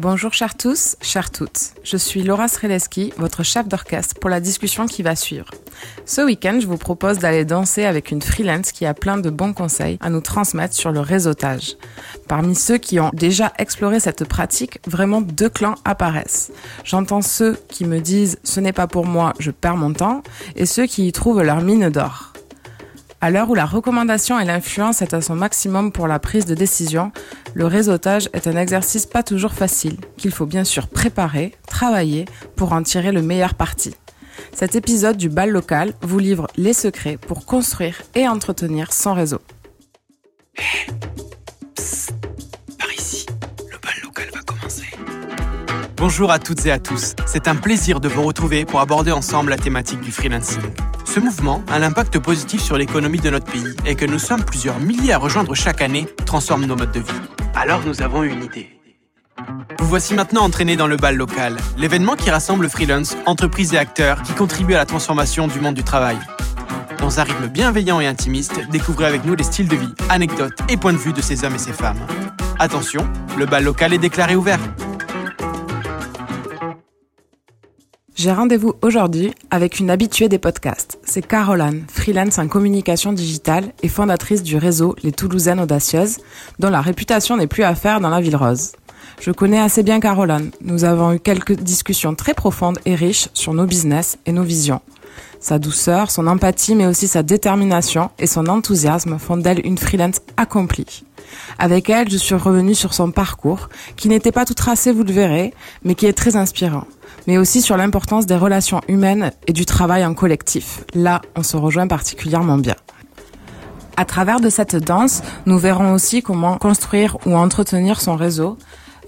Bonjour chers tous, chères toutes. Je suis Laura Sreleski, votre chef d'orchestre pour la discussion qui va suivre. Ce week-end, je vous propose d'aller danser avec une freelance qui a plein de bons conseils à nous transmettre sur le réseautage. Parmi ceux qui ont déjà exploré cette pratique, vraiment deux clans apparaissent. J'entends ceux qui me disent ce n'est pas pour moi, je perds mon temps, et ceux qui y trouvent leur mine d'or. À l'heure où la recommandation et l'influence est à son maximum pour la prise de décision, le réseautage est un exercice pas toujours facile, qu'il faut bien sûr préparer, travailler pour en tirer le meilleur parti. Cet épisode du bal local vous livre les secrets pour construire et entretenir son réseau. Bonjour à toutes et à tous, c'est un plaisir de vous retrouver pour aborder ensemble la thématique du freelancing. Ce mouvement a l'impact positif sur l'économie de notre pays et que nous sommes plusieurs milliers à rejoindre chaque année transforme nos modes de vie. Alors nous avons une idée. Vous voici maintenant entraînés dans le bal local, l'événement qui rassemble freelance, entreprises et acteurs qui contribuent à la transformation du monde du travail. Dans un rythme bienveillant et intimiste, découvrez avec nous les styles de vie, anecdotes et points de vue de ces hommes et ces femmes. Attention, le bal local est déclaré ouvert. J'ai rendez-vous aujourd'hui avec une habituée des podcasts. C'est Caroline, freelance en communication digitale et fondatrice du réseau Les Toulousaines Audacieuses, dont la réputation n'est plus à faire dans la ville rose. Je connais assez bien Caroline. Nous avons eu quelques discussions très profondes et riches sur nos business et nos visions. Sa douceur, son empathie, mais aussi sa détermination et son enthousiasme font d'elle une freelance accomplie. Avec elle, je suis revenue sur son parcours, qui n'était pas tout tracé, vous le verrez, mais qui est très inspirant mais aussi sur l'importance des relations humaines et du travail en collectif. Là, on se rejoint particulièrement bien. À travers de cette danse, nous verrons aussi comment construire ou entretenir son réseau,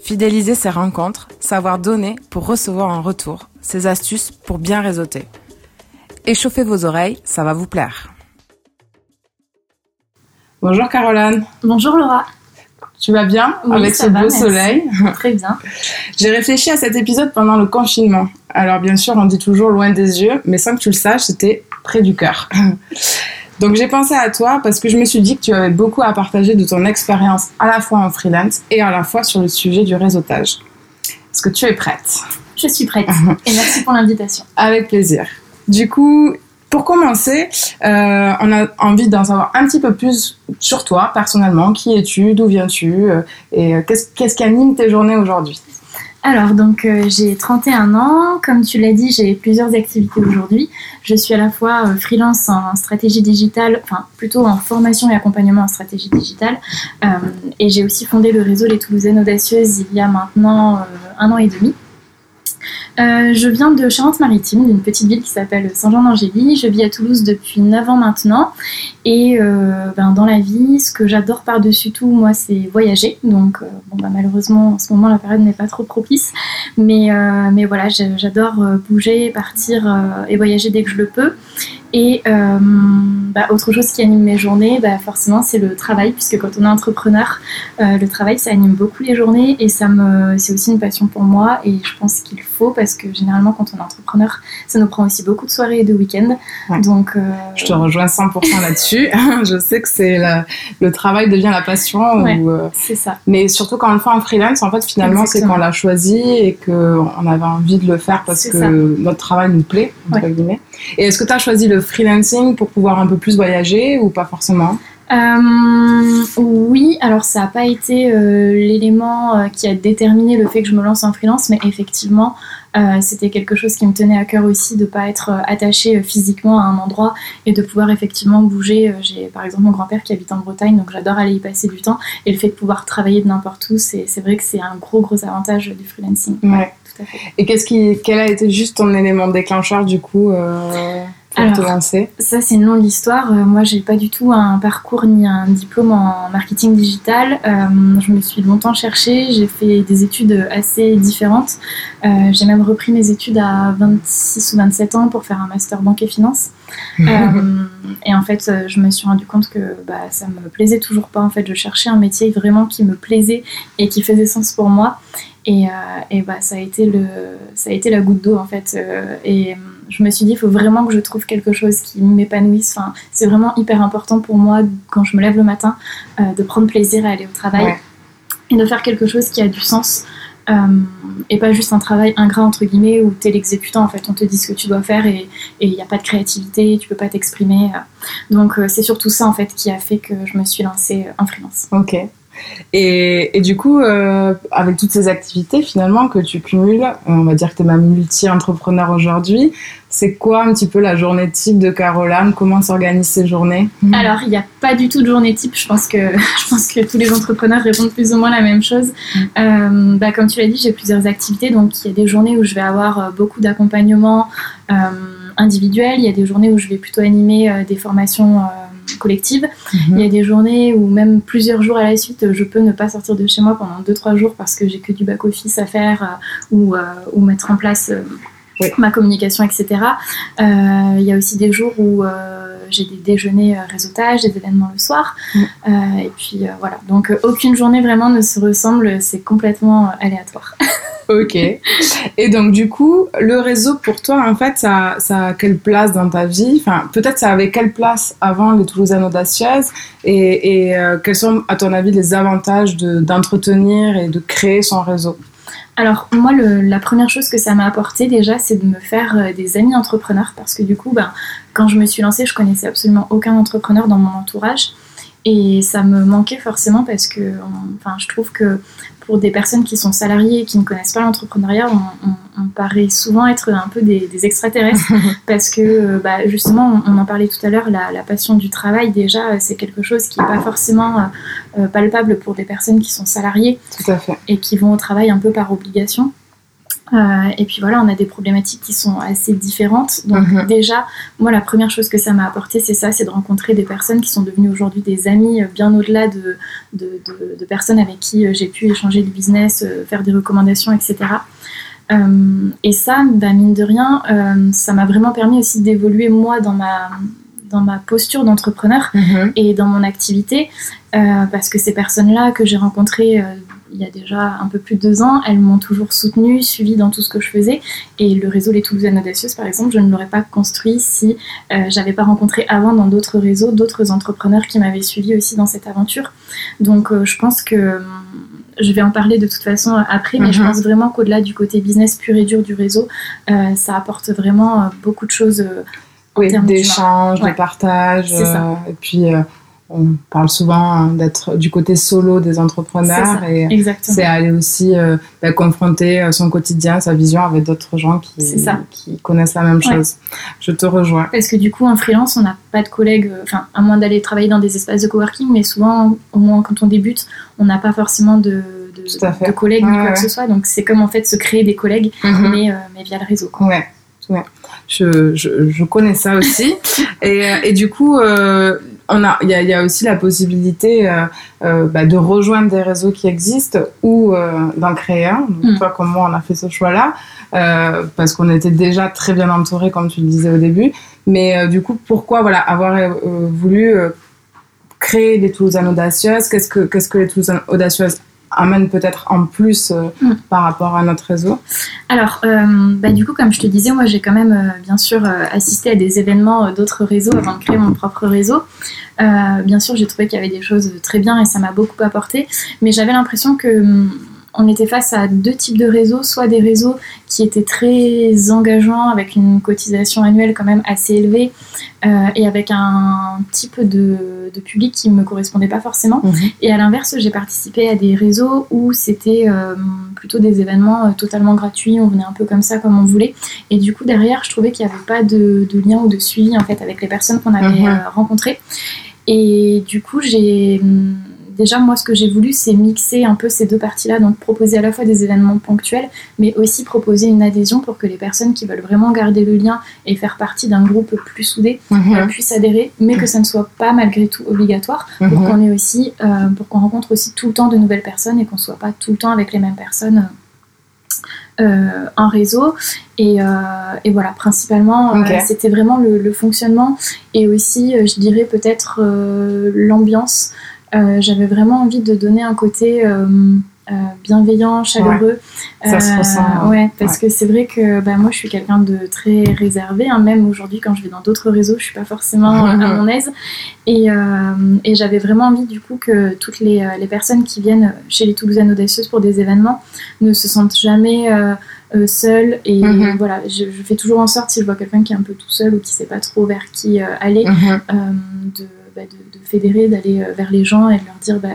fidéliser ses rencontres, savoir donner pour recevoir en retour, ses astuces pour bien réseauter. Échauffez vos oreilles, ça va vous plaire. Bonjour Caroline. Bonjour Laura. Tu vas bien avec ce beau soleil Très bien. J'ai réfléchi à cet épisode pendant le confinement. Alors bien sûr, on dit toujours loin des yeux, mais sans que tu le saches, c'était près du cœur. Donc j'ai pensé à toi parce que je me suis dit que tu avais beaucoup à partager de ton expérience à la fois en freelance et à la fois sur le sujet du réseautage. Est-ce que tu es prête? Je suis prête et merci pour l'invitation. Avec plaisir. Du coup, pour commencer, euh, on a envie d'en savoir un petit peu plus sur toi, personnellement. Qui es-tu? D'où viens-tu? Euh, Et euh, qu'est-ce qui anime tes journées aujourd'hui? Alors, donc, j'ai 31 ans. Comme tu l'as dit, j'ai plusieurs activités aujourd'hui. Je suis à la fois freelance en stratégie digitale, enfin, plutôt en formation et accompagnement en stratégie digitale. et j'ai aussi fondé le réseau Les Toulousaines Audacieuses il y a maintenant un an et demi. Euh, je viens de Charente-Maritime, d'une petite ville qui s'appelle Saint-Jean-d'Angély. Je vis à Toulouse depuis 9 ans maintenant. Et euh, ben, dans la vie, ce que j'adore par-dessus tout, moi, c'est voyager. Donc, euh, bon, ben, malheureusement, en ce moment, la période n'est pas trop propice. Mais, mais voilà, j'adore bouger, partir et voyager dès que je le peux. Et euh, bah, autre chose qui anime mes journées, bah, forcément, c'est le travail, puisque quand on est entrepreneur, euh, le travail, ça anime beaucoup les journées et ça me, c'est aussi une passion pour moi. Et je pense qu'il faut, parce que généralement, quand on est entrepreneur, ça nous prend aussi beaucoup de soirées et de week-ends. Donc, euh, je te rejoins 100% là-dessus. je sais que c'est le travail devient la passion. c'est ça. Mais surtout quand on le fait en freelance, en fait, finalement, c'est qu'on l'a choisi et qu'on avait envie de le faire parce que notre travail nous plaît, entre guillemets. Et est-ce que tu as choisi le freelancing pour pouvoir un peu plus voyager ou pas forcément euh, oui, alors ça n'a pas été euh, l'élément euh, qui a déterminé le fait que je me lance en freelance, mais effectivement, c'était quelque chose qui me tenait à cœur aussi de ne pas être attaché physiquement à un endroit et de pouvoir effectivement bouger. J'ai par exemple mon grand-père qui habite en Bretagne, donc j'adore aller y passer du temps et le fait de pouvoir travailler de n'importe où, c'est vrai que c'est un gros gros avantage du freelancing. Ouais. Tout à fait. Et qu'est-ce qui, quel a été juste ton élément déclencheur du coup alors, Ça, c'est une longue histoire. Euh, moi, j'ai pas du tout un parcours ni un diplôme en marketing digital. Euh, je me suis longtemps cherchée. J'ai fait des études assez différentes. Euh, j'ai même repris mes études à 26 ou 27 ans pour faire un master banque et finance. et en fait, je me suis rendu compte que bah, ça me plaisait toujours pas. En fait, je cherchais un métier vraiment qui me plaisait et qui faisait sens pour moi. Et, et bah, ça a été le, ça a été la goutte d'eau en fait. et je me suis dit, il faut vraiment que je trouve quelque chose qui m'épanouisse. Enfin, c'est vraiment hyper important pour moi, quand je me lève le matin, euh, de prendre plaisir à aller au travail et de faire quelque chose qui a du sens. et pas juste un travail ingrat entre guillemets où tu es l'exécutant en fait on te dit ce que tu dois faire et il n'y a pas de créativité tu peux pas t'exprimer donc c'est surtout ça en fait qui a fait que je me suis lancée en freelance ok et, et, du coup, euh, avec toutes ces activités finalement que tu cumules, euh, on va dire que tu es même multi-entrepreneur aujourd'hui, c'est quoi un petit peu la journée type de Caroline? Comment s'organisent ces journées? Alors, il n'y a pas du tout de journée type. Je pense, que, je pense que tous les entrepreneurs répondent plus ou moins la même chose. Mm. Euh, bah, comme tu l'as dit, j'ai plusieurs activités. Donc, il y a des journées où je vais avoir beaucoup d'accompagnement individuel. Il y a des journées où je vais plutôt animer des formations collective. Il y a des journées où même plusieurs jours à la suite, je peux ne pas sortir de chez moi pendant 2-3 jours parce que j'ai que du back-office à faire euh, ou, euh, ou, mettre en place euh, ma communication, etc. Il y a aussi des jours où j'ai des déjeuners réseautage, des événements le soir. Mm. et puis voilà, donc aucune journée vraiment ne se ressemble, c'est complètement aléatoire. Ok. Et donc, du coup, le réseau pour toi, en fait, ça, ça a quelle place dans ta vie? Enfin, peut-être ça avait quelle place avant les Toulousaines audacieuses? Et, et euh, quels sont, à ton avis, les avantages d'entretenir et de créer son réseau? Alors moi, la première chose que ça m'a apporté déjà, c'est de me faire euh, des amis entrepreneurs parce que du coup, ben, quand je me suis lancée, je connaissais absolument aucun entrepreneur dans mon entourage. Et ça me manquait forcément parce que enfin, je trouve que pour des personnes qui sont salariées et qui ne connaissent pas l'entrepreneuriat, on, paraît souvent être un peu des, extraterrestres parce que euh, bah, justement, on, en parlait tout à l'heure, la, passion du travail déjà, c'est quelque chose qui n'est pas forcément euh, euh, palpable pour des personnes qui sont salariées tout à fait. et qui vont au travail un peu par obligation. Euh, et puis voilà, on a des problématiques qui sont assez différentes. Donc mhm. déjà, moi, la première chose que ça m'a apporté, c'est ça, c'est de rencontrer des personnes qui sont devenues aujourd'hui des amis, euh, bien au-delà de, de, de, personnes avec qui euh, j'ai pu échanger du business, faire des recommandations, etc. et ça, bah, mine de rien, ça m'a vraiment permis aussi d'évoluer moi dans ma dans ma posture d'entrepreneur mhm. et dans mon activité, parce que ces personnes-là que j'ai rencontrées il y a déjà un peu plus de deux ans, elles m'ont toujours soutenue, suivie dans tout ce que je faisais. Et le réseau Les Toulousaines Audacieuses, par exemple, je ne l'aurais pas construit si euh, j'avais pas rencontré avant dans d'autres réseaux d'autres entrepreneurs qui m'avaient suivi aussi dans cette aventure. Donc euh, je pense que hum, je vais en parler de toute façon après, mais je mhm. pense vraiment qu'au-delà du côté business pur et dur du réseau, euh, ça apporte vraiment beaucoup de choses. oui, d'échange, de partage. et puis on parle souvent hein, d'être du côté solo des entrepreneurs et c'est aller aussi euh, bah, confronter euh, son quotidien, sa vision avec d'autres gens qui, qui connaissent la même chose. Je te rejoins. Parce que du coup, en freelance, on n'a pas de collègues, euh, enfin, à moins d'aller travailler dans des espaces de coworking, mais souvent, au moins quand on débute, on n'a pas forcément de, de, collègues ou quoi que ce soit. Donc, c'est comme en fait se créer des collègues, mhm. mais, mais, via le réseau. Ouais. Ouais. Je, je, je, connais ça aussi. et, et, du coup, on a, il y, a aussi la possibilité euh, euh, bah, de rejoindre des réseaux qui existent ou euh, d'en créer un. Donc, mm. toi, comme moi, on a fait ce choix-là parce qu'on était déjà très bien entouré, comme tu le disais au début. Mais du coup, pourquoi voilà avoir voulu créer les Toulousaines audacieuses? Qu'est-ce que qu'est-ce que les Toulousaines audacieuses amène peut-être en plus euh, mm. par rapport à notre réseau Alors, euh, bah, du coup, comme je te disais, moi j'ai quand même euh, bien sûr assisté à des événements d'autres réseaux avant de créer mon propre réseau. bien sûr, j'ai trouvé qu'il y avait des choses très bien et ça m'a beaucoup apporté, mais j'avais l'impression que hum, on était face à deux types de réseaux, soit des réseaux qui étaient très engageants avec une cotisation annuelle quand même assez élevée euh, et avec un type de, public qui ne me correspondait pas forcément. Mhm. Et à l'inverse, j'ai participé à des réseaux où c'était euh, plutôt des événements euh, totalement gratuits, on venait un peu comme ça, comme on voulait. Et du coup, derrière, je trouvais qu'il n'y avait pas de, lien ou de suivi en fait avec les personnes qu'on avait mhm. rencontrées. Et du coup, j'ai déjà, moi, ce que j'ai voulu, c'est mixer un peu ces deux parties-là, donc proposer à la fois des événements ponctuels, mais aussi proposer une adhésion pour que les personnes qui veulent vraiment garder le lien et faire partie d'un groupe plus soudé mhm. euh, puissent adhérer, mais que ça ne soit pas malgré tout obligatoire, pour mhm. qu'on ait aussi, euh, pour qu'on rencontre aussi tout le temps de nouvelles personnes et qu'on soit pas tout le temps avec les mêmes personnes. Euh, en réseau et, et, voilà principalement c'était vraiment le, le, fonctionnement et aussi je dirais peut-être l'ambiance euh, j'avais vraiment envie de donner un côté euh, bienveillant, chaleureux. Ça se ressent. Euh, ouais, parce que c'est vrai que bah, moi je suis quelqu'un de très réservé. Hein. même aujourd'hui, quand je vais dans d'autres réseaux, je suis pas forcément à mon aise. Et, et j'avais vraiment envie du coup que toutes les, les, personnes qui viennent chez les Toulousaines audacieuses pour des événements ne se sentent jamais euh, seul et mhm. voilà je, fais toujours en sorte si je vois quelqu'un qui est un peu tout seul ou qui sait pas trop vers qui euh, aller mhm. euh, bah, de, de, fédérer d'aller vers les gens et de leur dire bah,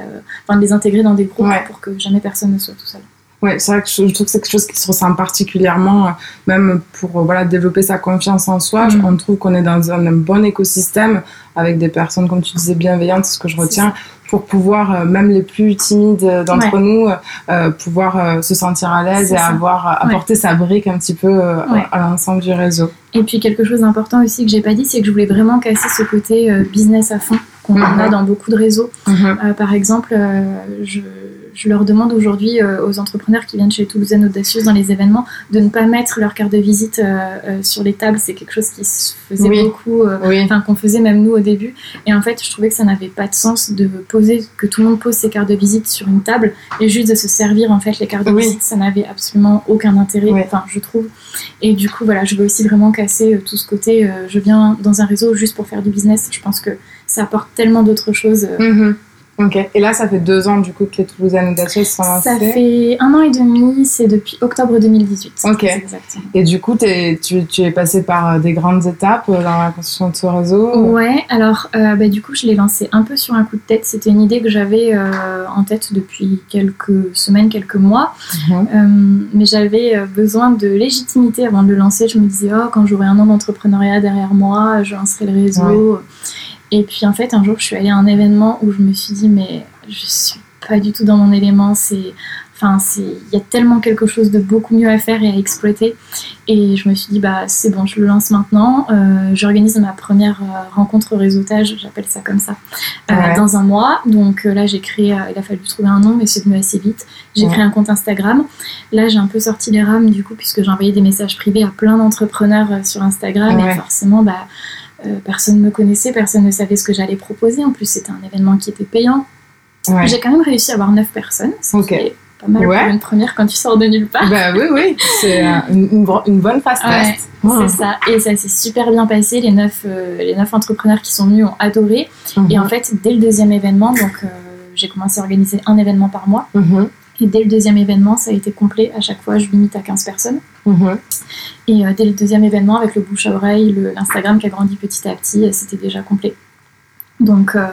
enfin de les intégrer dans des groupes pour que jamais personne ne soit tout seul Ouais, c'est vrai que je, trouve que c'est quelque chose qui se ressent particulièrement, même pour voilà, développer sa confiance en soi. Mhm. On trouve qu'on est dans un, bon écosystème avec des personnes, comme tu disais, bienveillantes, c'est ce que je retiens, pour pouvoir, euh, même les plus timides d'entre nous, euh, pouvoir euh, se sentir à l'aise et avoir apporter sa brique un petit peu à l'ensemble du réseau. Et puis quelque chose d'important aussi que j'ai pas dit, c'est que je voulais vraiment casser ce côté business à fond qu'on mhm. a dans beaucoup de réseaux. Mhm. par exemple, je je leur demande aujourd'hui euh, aux entrepreneurs qui viennent chez Toulousaine Audacieuse dans les événements de ne pas mettre leur carte de visite euh, euh, sur les tables. C'est quelque chose qui se faisait beaucoup, enfin qu'on faisait même nous au début. Et en fait, je trouvais que ça n'avait pas de sens de poser, que tout le monde pose ses cartes de visite sur une table et juste de se servir en fait les cartes de visite. Ça n'avait absolument aucun intérêt, enfin je trouve. Et du coup, voilà, je veux aussi vraiment casser tout ce côté. je viens dans un réseau juste pour faire du business. Je pense que ça apporte tellement d'autres choses. Mm-hmm. Ok. Et là, ça fait deux ans du coup que les Toulousaines Audacieuses sont lancées Ça fait un an et demi, c'est depuis octobre 2018. Ok. Et du coup, es, tu, tu, es passé par euh, des grandes étapes euh, dans la construction de ce réseau Ouais, alors euh, bah, du coup, je l'ai lancé un peu sur un coup de tête. C'était une idée que j'avais en tête depuis quelques semaines, quelques mois. Mhm. mais j'avais besoin de légitimité avant de le lancer. Je me disais, oh, quand j'aurai un an d'entrepreneuriat derrière moi, je lancerai le réseau. Et puis en fait, un jour, je suis allée à un événement où je me suis dit, mais je suis pas du tout dans mon élément. C'est, enfin, c'est, il y a tellement quelque chose de beaucoup mieux à faire et à exploiter. Et je me suis dit, bah, c'est bon, je le lance maintenant. Euh, j'organise ma première euh, rencontre réseautage, j'appelle ça comme ça, euh, dans un mois. Donc là, j'ai créé, il a fallu trouver un nom, mais c'est venu assez vite. J'ai créé un compte Instagram. Là, j'ai un peu sorti les rames du coup, puisque j'ai envoyé des messages privés à plein d'entrepreneurs sur Instagram. Et forcément, bah euh, personne ne me connaissait, personne ne savait ce que j'allais proposer. En plus, c'était un événement qui était payant. J'ai quand même réussi à avoir 9 personnes, ce qui est pas mal pour une première quand tu sors de nulle part. Bah oui, oui, c'est une, bonne phase test. C'est ça, et ça s'est super bien passé. Les 9, euh, les neuf entrepreneurs qui sont venus ont adoré. Et en mhm. fait, dès le deuxième événement, donc euh, j'ai commencé à organiser un événement par mois. Mhm. Et dès le deuxième événement, ça a été complet. À chaque fois, je limite à 15 personnes. Mhm. Et euh, dès le deuxième événement, avec le bouche à oreille, l'Instagram qui a grandi petit à petit, euh, c'était déjà complet. Donc, euh,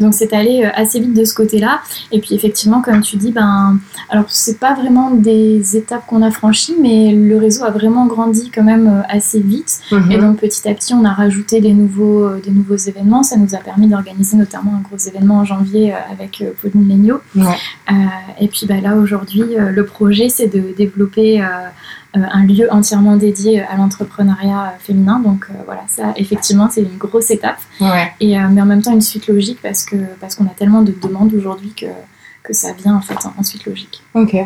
donc c'est allé euh, assez vite de ce côté-là. Et puis effectivement, comme tu dis, ben, alors c'est pas vraiment des étapes qu'on a franchies, mais le réseau a vraiment grandi quand même euh, assez vite. Mhm. Et donc petit à petit, on a rajouté des nouveaux, des nouveaux événements. Ça nous a permis d'organiser notamment un gros événement en janvier avec Pauline Legno. et puis ben, là aujourd'hui, le projet c'est de développer euh, un lieu entièrement dédié à l'entrepreneuriat féminin. Donc euh, voilà, ça effectivement c'est une grosse étape. Et, euh, mais en même temps une suite logique parce que parce qu'on a tellement de demandes aujourd'hui que que ça vient en fait en suite logique. Ok.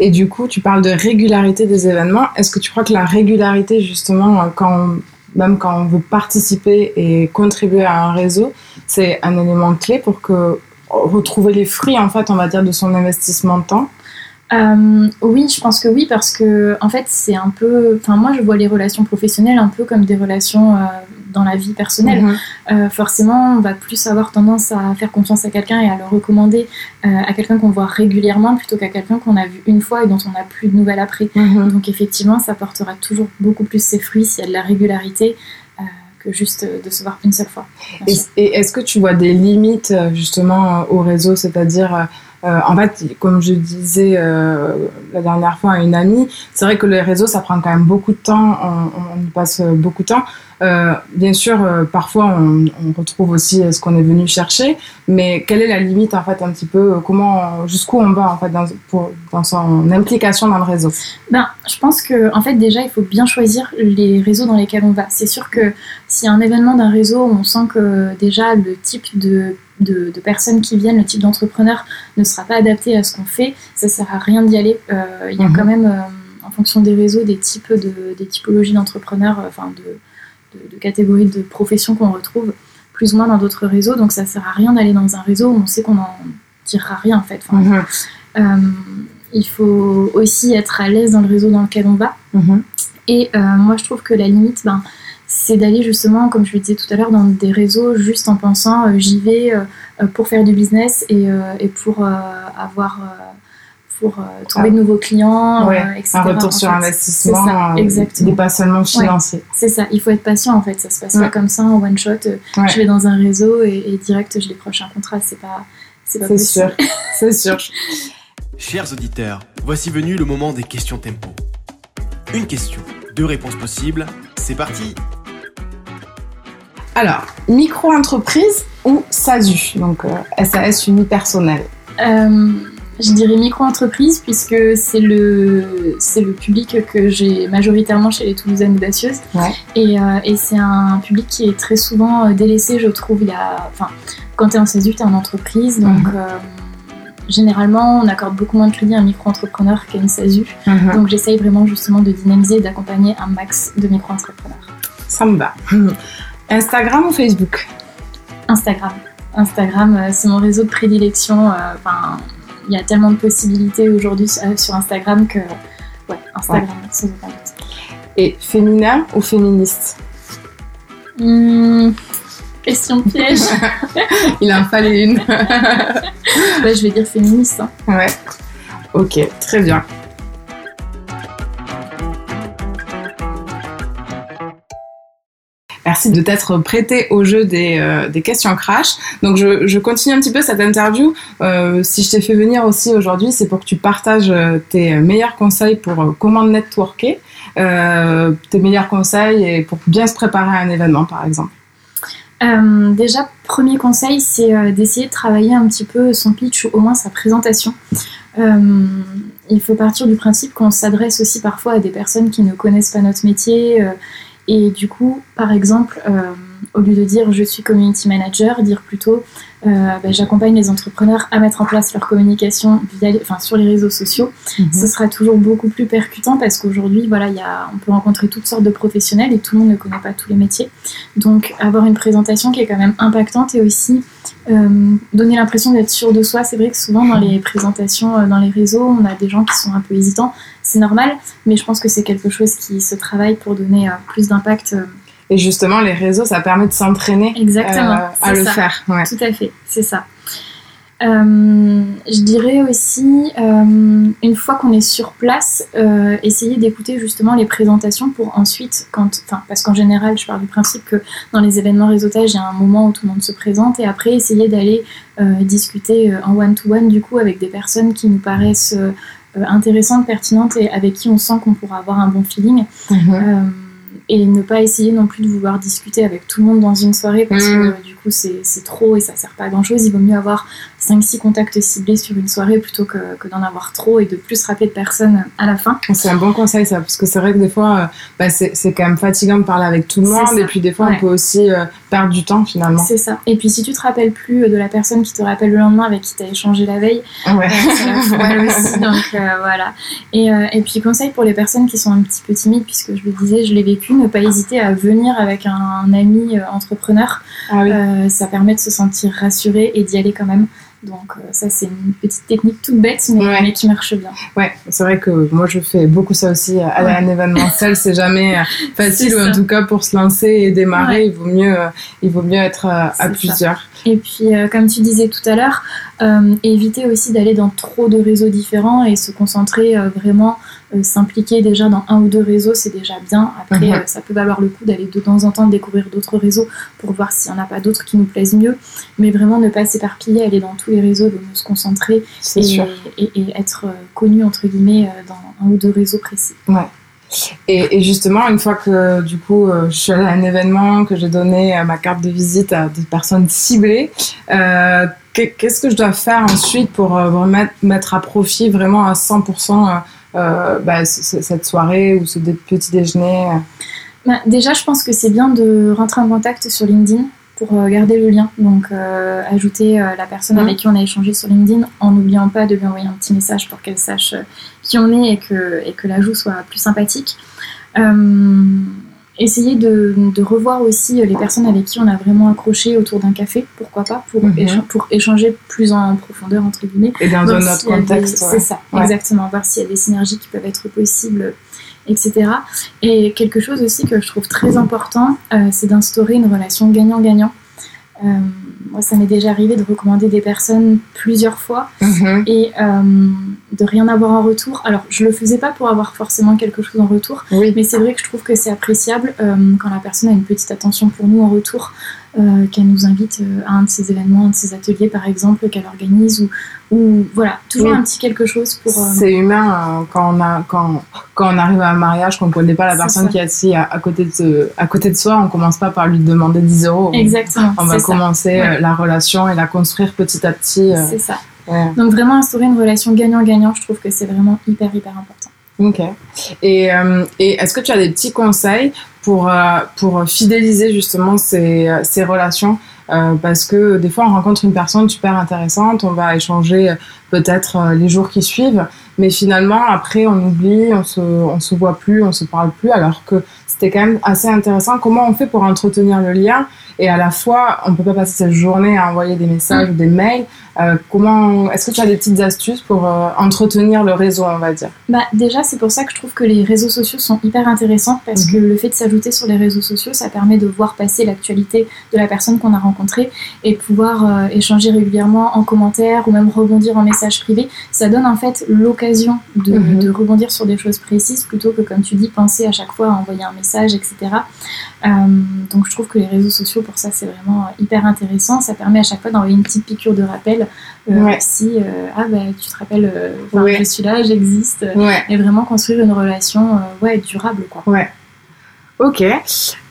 Et du coup, tu parles de régularité des événements. Est-ce que tu crois que la régularité, justement, quand même quand on veut participer et contribuer à un réseau, c'est un élément clé pour que retrouver les fruits, en fait, on va dire, de son investissement de temps? Euh, oui, je pense que oui, parce que en fait, c'est un peu. Enfin, moi, je vois les relations professionnelles un peu comme des relations euh, dans la vie personnelle. Mhm. Euh, forcément, on va plus avoir tendance à faire confiance à quelqu'un et à le recommander à quelqu'un qu'on voit régulièrement plutôt qu'à quelqu'un qu'on a vu une fois et dont on n'a plus de nouvelles après. Mhm. Donc, effectivement, ça portera toujours beaucoup plus ses fruits s'il y a de la régularité que juste de se voir une seule fois. Et, est-ce que tu vois des limites justement au réseau, c'est-à-dire euh, en fait, comme je disais euh, la dernière fois à une amie, c'est vrai que les réseaux, ça prend quand même beaucoup de temps, on, y passe beaucoup de temps. Euh, bien sûr, parfois, on, retrouve aussi ce qu'on est venu chercher, mais quelle est la limite, en fait, un petit peu, comment, jusqu'où on va, en fait, dans, dans son implication dans le réseau? Ben, Je pense que, en fait, déjà, il faut bien choisir les réseaux dans lesquels on va. C'est sûr que a un événement d'un réseau, on sent que déjà le type de de, personnes qui viennent, le type d'entrepreneur ne sera pas adapté à ce qu'on fait, ça sert à rien d'y aller. Euh, il y a mhm. quand même, euh, en fonction des réseaux, des types de, des typologies d'entrepreneurs, euh, enfin de, de, catégories de professions qu'on retrouve plus ou moins dans d'autres réseaux. Donc ça sert à rien d'aller dans un réseau où on sait qu'on n'en tirera rien en fait. Mhm. il faut aussi être à l'aise dans le réseau dans lequel on va. Mhm. Et moi, je trouve que la limite, ben, c'est d'aller justement, comme je le disais tout à l'heure, dans des réseaux juste en pensant euh, j'y vais euh, euh, pour faire du business et, euh, et pour euh, avoir. euh, pour euh, trouver de nouveaux clients, Ouais, euh, etc. un retour En sur fait, investissement. c'est ça, euh, exactement. N'est pas seulement financier. C'est ça, il faut être patient en fait. Ça se passe Ouais. pas comme ça en one shot. Ouais. Je vais dans un réseau et, et direct je décroche un contrat. C'est pas, c'est pas C'est possible. sûr. C'est sûr. Chers auditeurs, voici venu le moment des questions tempo. Une question, deux réponses possibles, c'est parti Alors, micro-entreprise ou SASU, donc euh, SAS unipersonnel. Euh, je dirais micro-entreprise puisque c'est le, c'est le public que j'ai majoritairement chez les Toulousaines audacieuses. Ouais. Et, euh, et c'est un public qui est très souvent euh, délaissé, je trouve. Il y a, enfin, quand tu es en SASU, tu es en entreprise. Donc, Mhm. euh, généralement, on accorde beaucoup moins de crédit à un micro-entrepreneur qu'à une SASU. Mhm. Donc, j'essaye vraiment justement de dynamiser et d'accompagner un max de micro-entrepreneurs. Ça me va. Instagram ou Facebook? Instagram. Instagram, euh, c'est mon réseau de prédilection. euh, Enfin, il y a tellement de possibilités aujourd'hui euh, sur Instagram que, ouais, Instagram, sans aucun doute. Et féminin ou féministe? Hmm, question piège. Il en fallait une. Ouais, je vais dire féministe. hein. ouais. Ok, très bien. Merci de t'être prêté au jeu des, euh, des questions crash. Donc je, je continue un petit peu cette interview. Euh, si je t'ai fait venir aussi aujourd'hui, c'est pour que tu partages euh, tes meilleurs conseils pour comment networker, tes meilleurs conseils et pour bien se préparer à un événement par exemple. Déjà, premier conseil, c'est d'essayer de travailler un petit peu son pitch ou au moins sa présentation. Il faut partir du principe qu'on s'adresse aussi parfois à des personnes qui ne connaissent pas notre métier. Et du coup, par exemple, euh, au lieu de dire je suis community manager, dire plutôt euh, ben, j'accompagne les entrepreneurs à mettre en place leur communication via enfin, sur les réseaux sociaux. ce sera toujours beaucoup plus percutant parce qu'aujourd'hui, voilà, il y a, on peut rencontrer toutes sortes de professionnels et tout le monde ne connaît pas tous les métiers. Donc, avoir une présentation qui est quand même impactante et aussi euh, donner l'impression d'être sûr de soi. C'est vrai que souvent, dans les présentations, euh, dans les réseaux, on a des gens qui sont un peu hésitants. C'est normal, mais je pense que c'est quelque chose qui se travaille pour donner plus d'impact. Et justement, les réseaux, ça permet de s'entraîner Exactement, euh, à le ça. faire. Ouais. Tout à fait, c'est ça. Euh, je dirais aussi, euh, une fois qu'on est sur place, euh, essayer d'écouter justement les présentations pour ensuite, quand, parce qu'en général, je pars du principe que dans les événements réseautage, il y a un moment où tout le monde se présente et après essayer d'aller discuter en one-to-one du coup avec des personnes qui nous paraissent intéressantes, pertinentes et avec qui on sent qu'on pourra avoir un bon feeling. Mhm. Et ne pas essayer non plus de vouloir discuter avec tout le monde dans une soirée parce que euh, du coup c'est c'est trop et ça sert pas à grand chose. Il vaut mieux avoir 5-6 contacts ciblés sur une soirée plutôt que, que d'en avoir trop et de plus rappeler de personnes à la fin. C'est un bon conseil ça, parce que c'est vrai que des fois, euh, bah, c'est quand même fatigant de parler avec tout le monde, et puis des fois Ouais. on peut aussi euh, perdre du temps finalement. C'est ça. Et puis si tu te rappelles plus de la personne qui te rappelle le lendemain avec qui tu as échangé la veille, Ouais. euh, la aussi. Donc euh, voilà. Et, euh, et puis conseil pour les personnes qui sont un petit peu timides, puisque je le disais, je l'ai vécu, ne pas hésiter à venir avec un, ami euh, entrepreneur. Ah oui. Euh, ça permet de se sentir rassuré et d'y aller quand même. Donc euh, ça c'est une petite technique toute bête mais, Ouais. mais qui marche bien. Ouais, c'est vrai que moi je fais beaucoup ça aussi. euh, Aller à un événement seul, c'est jamais euh, facile, ou en tout cas pour se lancer et démarrer, Ouais. il vaut mieux, il vaut mieux être à ça. plusieurs. Et puis euh, comme tu disais tout à l'heure, euh, éviter aussi d'aller dans trop de réseaux différents et se concentrer euh, vraiment, s'impliquer déjà dans un ou deux réseaux, c'est déjà bien. Après euh, ça peut valoir le coup d'aller de temps en temps découvrir d'autres réseaux pour voir s'il n'y en a pas d'autres qui nous plaisent mieux. Mais vraiment ne pas s'éparpiller, aller dans tous les réseaux, de se concentrer et, sûr. et- et être euh, connu entre guillemets euh, dans un ou deux réseaux précis. Et, et justement, une fois que du coup euh, je suis allée à un événement, que j'ai donné euh, ma carte de visite à des personnes ciblées, euh, qu'est- qu'est-ce que je dois faire ensuite pour euh, mettre à profit vraiment à 100% euh, euh, bah, c- c- cette soirée ou ce petit déjeuner euh. Bah, déjà, je pense que c'est bien de rentrer en contact sur LinkedIn pour euh, garder le lien. Donc, euh, ajouter euh, la personne avec qui on a échangé sur LinkedIn en n'oubliant pas de lui envoyer un petit message pour qu'elle sache euh, qui on est et que, et que l'ajout soit plus sympathique. Euh, essayer de, de, revoir aussi les personnes avec qui on a vraiment accroché autour d'un café, pourquoi pas, pour, mhm. pour échanger plus en profondeur, entre guillemets. Et dans un autre contexte. C'est ça, exactement. Voir s'il y a des synergies qui peuvent être possibles, etc. Et quelque chose aussi que je trouve très important, euh, c'est d'instaurer une relation gagnant-gagnant. Euh, moi, ça m'est déjà arrivé de recommander des personnes plusieurs fois mhm. et euh, de rien avoir en retour. Alors, je le faisais pas pour avoir forcément quelque chose en retour, mais c'est vrai que je trouve que c'est appréciable euh, quand la personne a une petite attention pour nous en retour. Euh, qu'elle nous invite euh, à un de ses événements, un de ses ateliers par exemple, qu'elle organise ou, ou voilà, toujours un petit quelque chose pour. Euh, c'est humain quand on a quand, quand on arrive à un mariage, qu'on ne connaît pas la personne qui est assise à, côté de à côté de soi, on commence pas par lui demander 10 euros. Exactement. On, va commencer la relation et la construire petit à petit. C'est ça. Donc vraiment instaurer une relation gagnant-gagnant, je trouve que c'est vraiment hyper hyper important. Ok. Et, et est-ce que tu as des petits conseils pour, euh, pour fidéliser justement ces, ces relations. Euh, parce que des fois, on rencontre une personne super intéressante, on va échanger peut-être euh, les jours qui suivent, mais finalement, après, on oublie, on se, on se voit plus, on se parle plus, alors que c'était quand même assez intéressant. Comment on fait pour entretenir le lien et à la fois, on peut pas passer cette journée à envoyer des messages ou des mails. Euh, comment Est-ce que tu as des petites astuces pour euh, entretenir le réseau, on va dire? Bah déjà, c'est pour ça que je trouve que les réseaux sociaux sont hyper intéressants parce que mhm. le fait de s'ajouter sur les réseaux sociaux, ça permet de voir passer l'actualité de la personne qu'on a rencontrée et pouvoir euh, échanger régulièrement en commentaire ou même rebondir en message privé. Ça donne en fait l'occasion de, mhm. de, rebondir sur des choses précises plutôt que, comme tu dis, penser à chaque fois à envoyer un message, etc. donc je trouve que les réseaux sociaux pour ça, c'est vraiment hyper intéressant. Ça permet à chaque fois d'envoyer une petite piqûre de rappel. Euh, Si, euh, ah bah, tu te rappelles, euh, je suis là, j'existe. Et vraiment construire une relation euh, ouais, durable. Quoi. Ouais. Ok,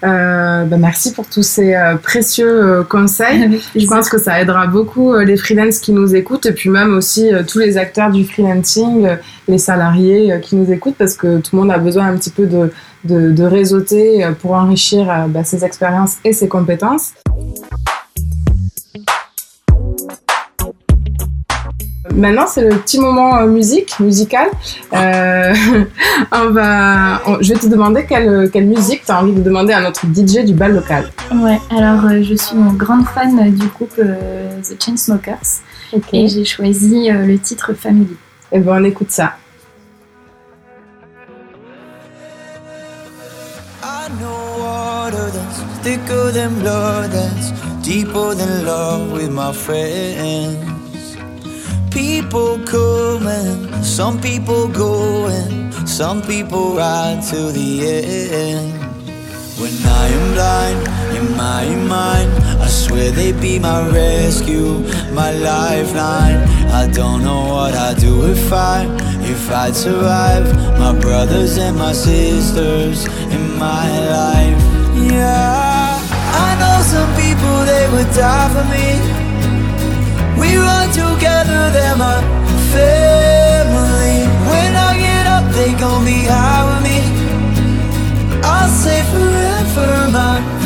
bah merci pour tous ces précieux conseils. Je pense que ça aidera beaucoup les freelances qui nous écoutent et puis même aussi tous les acteurs du freelancing, les salariés qui nous écoutent parce que tout le monde a besoin un petit peu de, de, de réseauter pour enrichir bah, ses expériences et ses compétences. Maintenant, c'est le petit moment euh, musique, musical. Euh, on va, je vais te demander quelle, quelle musique tu as envie de demander à notre DJ du bal local. Ouais, alors euh, je suis une grande fan du groupe The Chainsmokers et j'ai choisi le titre Family. Et eh ben on écoute ça. thicker than blood, that's deeper than love with my friends. People coming, some people going, some people ride to the end. When I am blind in my mind, I swear they'd be my rescue, my lifeline. I don't know what I'd do if I, if I'd survive. My brothers and my sisters in my life, yeah. I know some people, they would die for me We run together, they're my family. When I get up, they gon' be high with me I'll say forever, my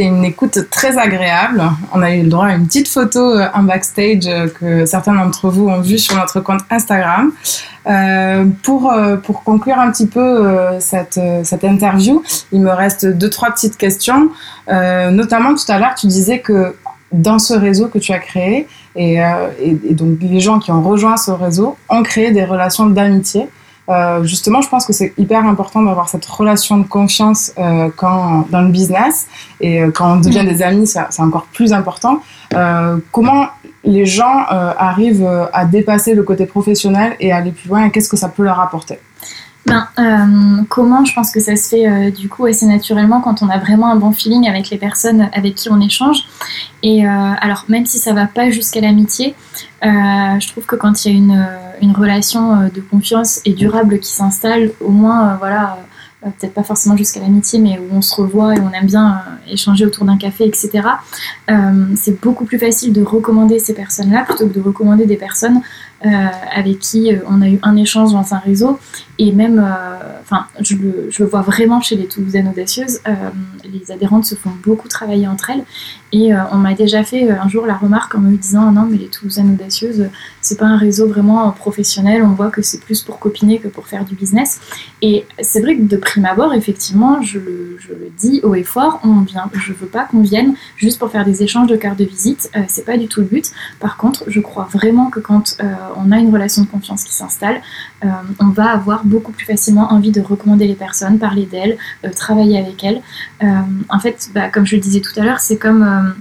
Une écoute très agréable. On a eu le droit à une petite photo en euh, backstage euh, que certains d'entre vous ont vu sur notre compte Instagram. Euh, pour, pour conclure un petit peu cette, cette interview, il me reste deux, trois petites questions. notamment, tout à l'heure, tu disais que dans ce réseau que tu as créé, et, et, donc les gens qui ont rejoint ce réseau ont créé des relations d'amitié. Euh, justement, je pense que c'est hyper important d'avoir cette relation de confiance euh, quand dans le business et euh, quand on devient des amis, c'est encore plus important. Euh, comment les gens euh, arrivent à dépasser le côté professionnel et aller plus loin et qu'est-ce que ça peut leur apporter? Ben, euh, comment je pense que ça se fait euh, du coup assez naturellement quand on a vraiment un bon feeling avec les personnes avec qui on échange. Et euh, alors même si ça va pas jusqu'à l'amitié, je trouve que quand il y a une, une relation de confiance et durable qui s'installe, au moins voilà peut-être pas forcément jusqu'à l'amitié, mais où on se revoit et on aime bien échanger autour d'un café, etc. c'est beaucoup plus facile de recommander ces personnes-là plutôt que de recommander des personnes avec qui euh, on a eu un échange dans un réseau. Et même, euh, enfin, je le, vois vraiment chez les Toulousaines audacieuses, les adhérentes se font beaucoup travailler entre elles. Et on m'a déjà fait un jour la remarque en me disant non, mais les Toulousaines audacieuses, c'est pas un réseau vraiment professionnel, on voit que c'est plus pour copiner que pour faire du business. Et c'est vrai que de prime abord, effectivement, je le, je le dis haut et fort, on vient, je veux pas qu'on vienne juste pour faire des échanges de cartes de visite, c'est pas du tout le but. Par contre, je crois vraiment que quand on a une relation de confiance qui s'installe, euh, on va avoir beaucoup plus facilement envie de recommander les personnes, parler d'elles, euh, travailler avec elles. Euh, en fait, bah, comme je le disais tout à l'heure, c'est comme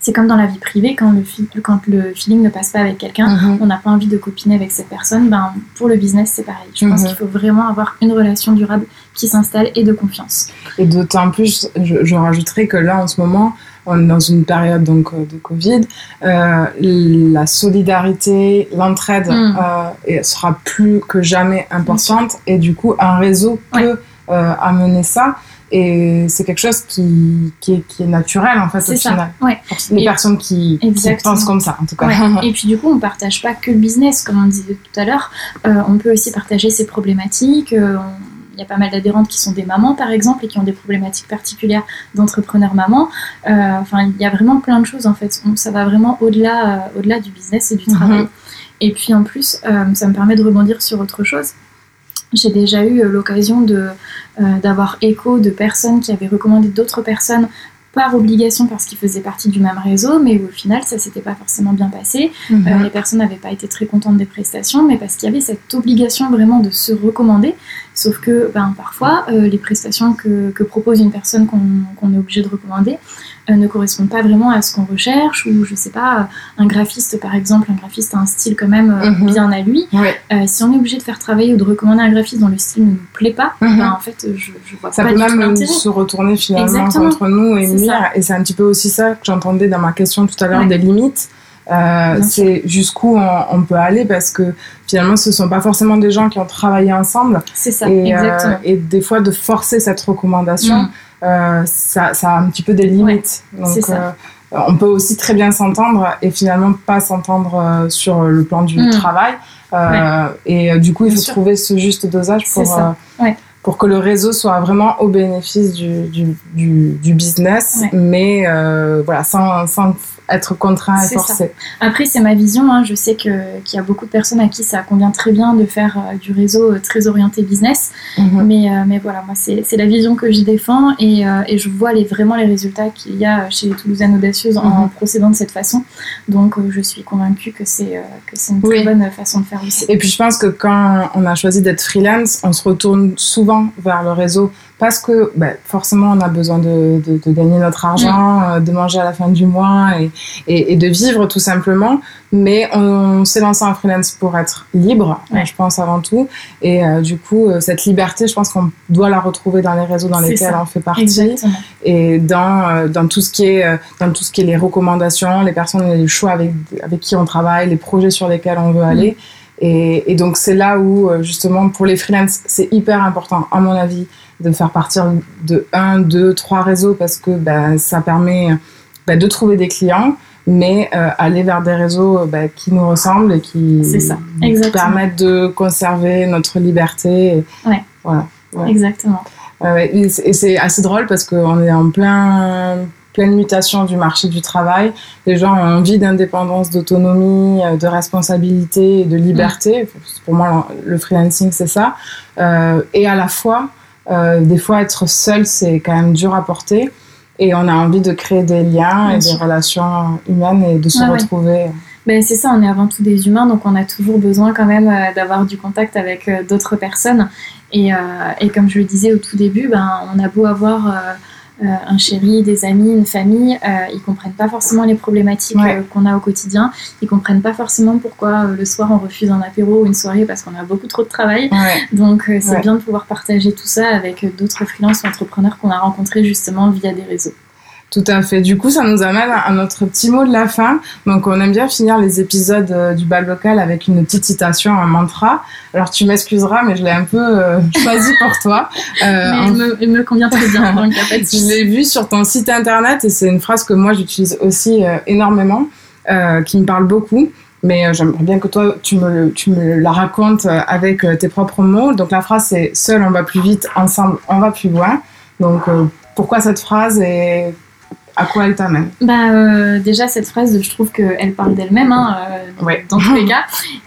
c'est comme dans la vie privée, quand le, quand le feeling ne passe pas avec quelqu'un, mhm. on n'a pas envie de copiner avec cette personne, ben, pour le business, c'est pareil. Je pense mhm. qu'il faut vraiment avoir une relation durable qui s'installe et de confiance. Et d'autant plus, je, je, rajouterais que là, en ce moment, dans une période donc, euh, de Covid, euh, la solidarité, l'entraide mm. euh, sera plus que jamais importante et du coup, un réseau peut amener ça. Et c'est quelque chose qui, qui, est, qui, est, naturel en fait au final. Ouais. Pour les personnes qui, pensent comme ça en tout cas. Et puis du coup on partage pas que le business comme on disait tout à l'heure. on peut aussi partager ses problématiques. Y a pas mal d'adhérentes qui sont des mamans, par exemple, et qui ont des problématiques particulières d'entrepreneurs mamans. Euh, enfin, il y a vraiment plein de choses, en fait. Ça va vraiment au-delà euh, au-delà du business et du mhm. travail. Et puis, en plus, euh, ça me permet de rebondir sur autre chose. J'ai déjà eu l'occasion de, d'avoir écho de personnes qui avaient recommandé d'autres personnes par obligation parce qu'ils faisaient partie du même réseau, mais au final, ça s'était pas forcément bien passé. Mhm. Euh, les personnes n'avaient pas été très contentes des prestations, mais parce qu'il y avait cette obligation vraiment de se recommander. Sauf que ben, parfois, euh, les prestations que, propose une personne qu'on est obligé de recommander, euh, ne correspondent pas vraiment à ce qu'on recherche ou je sais pas un graphiste par exemple un graphiste a un style quand même euh, mhm. bien à lui. Si on est obligé de faire travailler ou de recommander un graphiste dont le style ne nous plaît pas mhm. ben, en fait je, je vois ça peut même se retourner finalement contre nous et nuire et c'est un petit peu aussi ça que j'entendais dans ma question tout à l'heure des limites c'est jusqu'où on, peut aller parce que finalement ce sont pas forcément des gens qui ont travaillé ensemble. C'est ça et, et, des fois de forcer cette recommandation mm. Euh, ça, ça, a un petit peu des limites. Donc, euh, on peut aussi très bien s'entendre et finalement pas s'entendre euh, sur le plan du mm. travail. Et du coup, il faut trouver ce juste dosage pour, pour que le réseau soit vraiment au bénéfice du, du, du, business, mais voilà, sans, sans être contraint et forcé. Après, c'est ma vision. Hein. Je sais qu'il y a beaucoup de personnes à qui ça convient très bien de faire euh, du réseau euh, très orienté business. Mhm. mais, euh, mais voilà, moi, c'est la vision que j'y défends et, et, je vois les, vraiment les résultats qu'il y a chez les Toulousaines audacieuses en mhm. procédant de cette façon. Donc, je suis convaincue que c'est une très bonne façon de faire aussi. Et puis, je pense que quand on a choisi d'être freelance, on se retourne souvent vers le réseau parce que ben, forcément on a besoin de, de, de gagner notre argent, mm. euh, de manger à la fin du mois et, et, et de vivre tout simplement. Mais on, s'est lancé en freelance pour être libre, je pense avant tout. Et euh, du coup, euh, cette liberté, je pense qu'on doit la retrouver dans les réseaux dans lesquels on fait partie Exactement. et dans, dans tout ce qui est dans tout ce qui est les recommandations, les personnes, les choix avec avec qui on travaille, les projets sur lesquels on veut mm. aller. Et, et, donc c'est là où justement pour les freelances, c'est hyper important, à mon avis de faire partir de un, deux, trois réseaux parce que ben, ça permet ben, de trouver des clients, mais euh, aller vers des réseaux ben, qui nous ressemblent et qui ça. permettent de conserver notre liberté. Ouais. Voilà. Exactement. et c'est assez drôle parce qu'on est en plein pleine mutation du marché du travail. Les gens ont envie d'indépendance, d'autonomie, euh, de responsabilité de liberté. Pour moi, le freelancing, c'est ça. Euh, et à la fois, euh, des fois, être seul, c'est quand même dur à porter. Et on a envie de créer des liens et des relations humaines et de se retrouver. Ben, c'est ça, on est avant tout des humains, donc on a toujours besoin quand même euh, d'avoir du contact avec euh, d'autres personnes. Et, et, comme je le disais au tout début, ben, on a beau avoir un chéri, des amis, une famille, ils comprennent pas forcément les problématiques qu'on a au quotidien. Ils comprennent pas forcément pourquoi le soir on refuse un apéro ou une soirée parce qu'on a beaucoup trop de travail. Donc c'est bien de pouvoir partager tout ça avec d'autres freelances ou entrepreneurs qu'on a rencontrés justement via des réseaux. Tout à fait. Du coup, ça nous amène à notre petit mot de la fin. Donc, on aime bien finir les épisodes euh, du bal local avec une petite citation, un mantra. Alors, tu m'excuseras, mais je l'ai un peu euh, choisi pour toi. Euh, il me, convient très bien. donc je l'ai vu sur ton site internet et c'est une phrase que moi j'utilise aussi énormément, qui me parle beaucoup. Mais j'aimerais bien que toi, tu me, tu me la racontes avec tes propres mots. Donc, la phrase, c'est Seul, on va plus vite, ensemble, on va plus loin. Donc, pourquoi cette phrase et à quoi elle t'amène bah, euh, Déjà, cette phrase, je trouve qu'elle parle d'elle-même, hein, euh, dans tous les cas.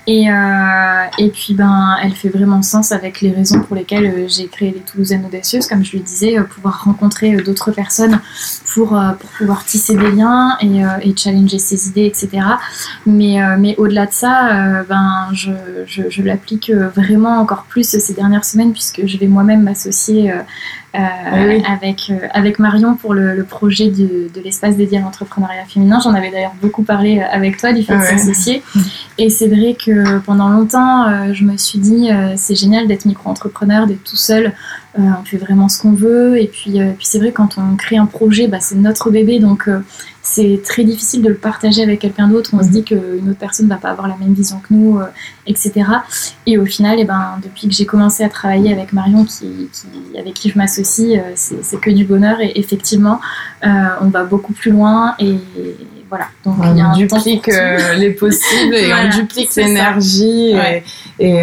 Et, euh, et puis, ben, elle fait vraiment sens avec les raisons pour lesquelles j'ai créé les Toulousaines Audacieuses. Comme je le disais, pouvoir rencontrer d'autres personnes pour, pour pouvoir tisser des liens et, et challenger ses idées, etc. Mais, mais au-delà de ça, ben, je, je, je l'applique vraiment encore plus ces dernières semaines puisque je vais moi-même m'associer euh, avec, euh, avec Marion pour le, le projet de, de l'espace dédié à l'entrepreneuriat féminin. J'en avais d'ailleurs beaucoup parlé euh, avec toi du fait de s'associer. Et c'est vrai que pendant longtemps, je me suis dit, c'est génial d'être micro-entrepreneur, d'être tout seul. On fait vraiment ce qu'on veut. Et puis, puis c'est vrai, quand on crée un projet, bah, c'est notre bébé. Donc, c'est très difficile de le partager avec quelqu'un d'autre. On se dit qu'une autre personne ne va pas avoir la même vision que nous, euh, etc. Et au final, eh ben, depuis que j'ai commencé à travailler avec Marion, qui, avec qui je m'associe, euh, c'est que du bonheur. Et effectivement, euh, on va beaucoup plus loin. Et voilà. Donc, on duplique les possibles et on duplique l'énergie et,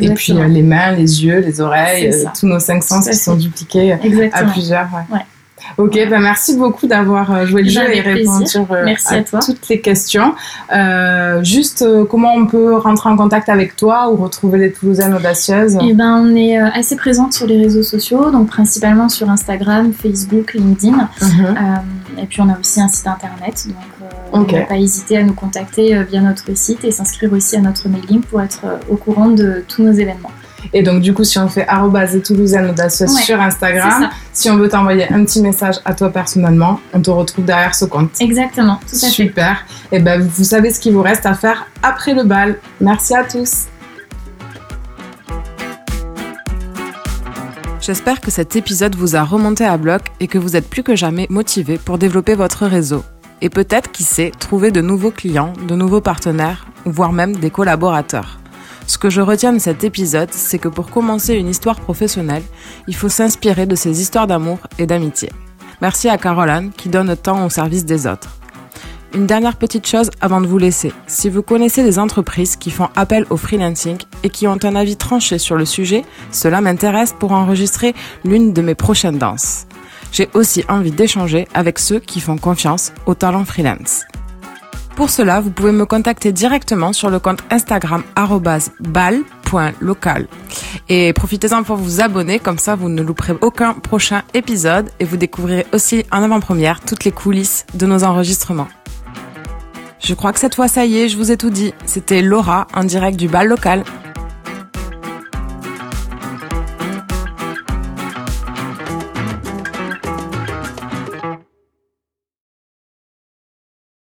et, puis les mains, les yeux, les oreilles, tous nos cinq sens qui sont dupliqués à plusieurs. Ok, bah merci beaucoup d'avoir euh, joué le jeu et répondu euh, à, toutes les questions. Euh, juste, comment on peut rentrer en contact avec toi ou retrouver les Toulousaines audacieuses? Eh ben, on est assez présente sur les réseaux sociaux, donc principalement sur Instagram, Facebook, LinkedIn. Mhm. et puis on a aussi un site internet, donc ne pas hésiter à nous contacter via notre site et s'inscrire aussi à notre mailing pour être au courant de tous nos événements. Et donc, du coup, si on fait toulousaine audacieuse sur Instagram, si on veut t'envoyer un petit message à toi personnellement, on te retrouve derrière ce compte. Exactement, tout à Super. Et eh ben, vous savez ce qu'il vous reste à faire après le bal. Merci à tous. J'espère que cet épisode vous a remonté à bloc et que vous êtes plus que jamais motivé pour développer votre réseau. Et peut-être, qui sait, trouver de nouveaux clients, de nouveaux partenaires, voire même des collaborateurs. Ce que je retiens de cet épisode, c'est que pour commencer une histoire professionnelle, il faut s'inspirer de ces histoires d'amour et d'amitié. Merci à Caroline qui donne temps au service des autres. Une dernière petite chose avant de vous laisser. Si vous connaissez des entreprises qui font appel au freelancing et qui ont un avis tranché sur le sujet, cela m'intéresse pour enregistrer l'une de mes prochaines danses. J'ai aussi envie d'échanger avec ceux qui font confiance au talent freelance. Pour cela, vous pouvez me contacter directement sur le compte Instagram bal.local. Et profitez-en pour vous abonner, comme ça vous ne louperez aucun prochain épisode et vous découvrirez aussi en avant-première toutes les coulisses de nos enregistrements. Je crois que cette fois ça y est, je vous ai tout dit. C'était Laura en direct du bal local.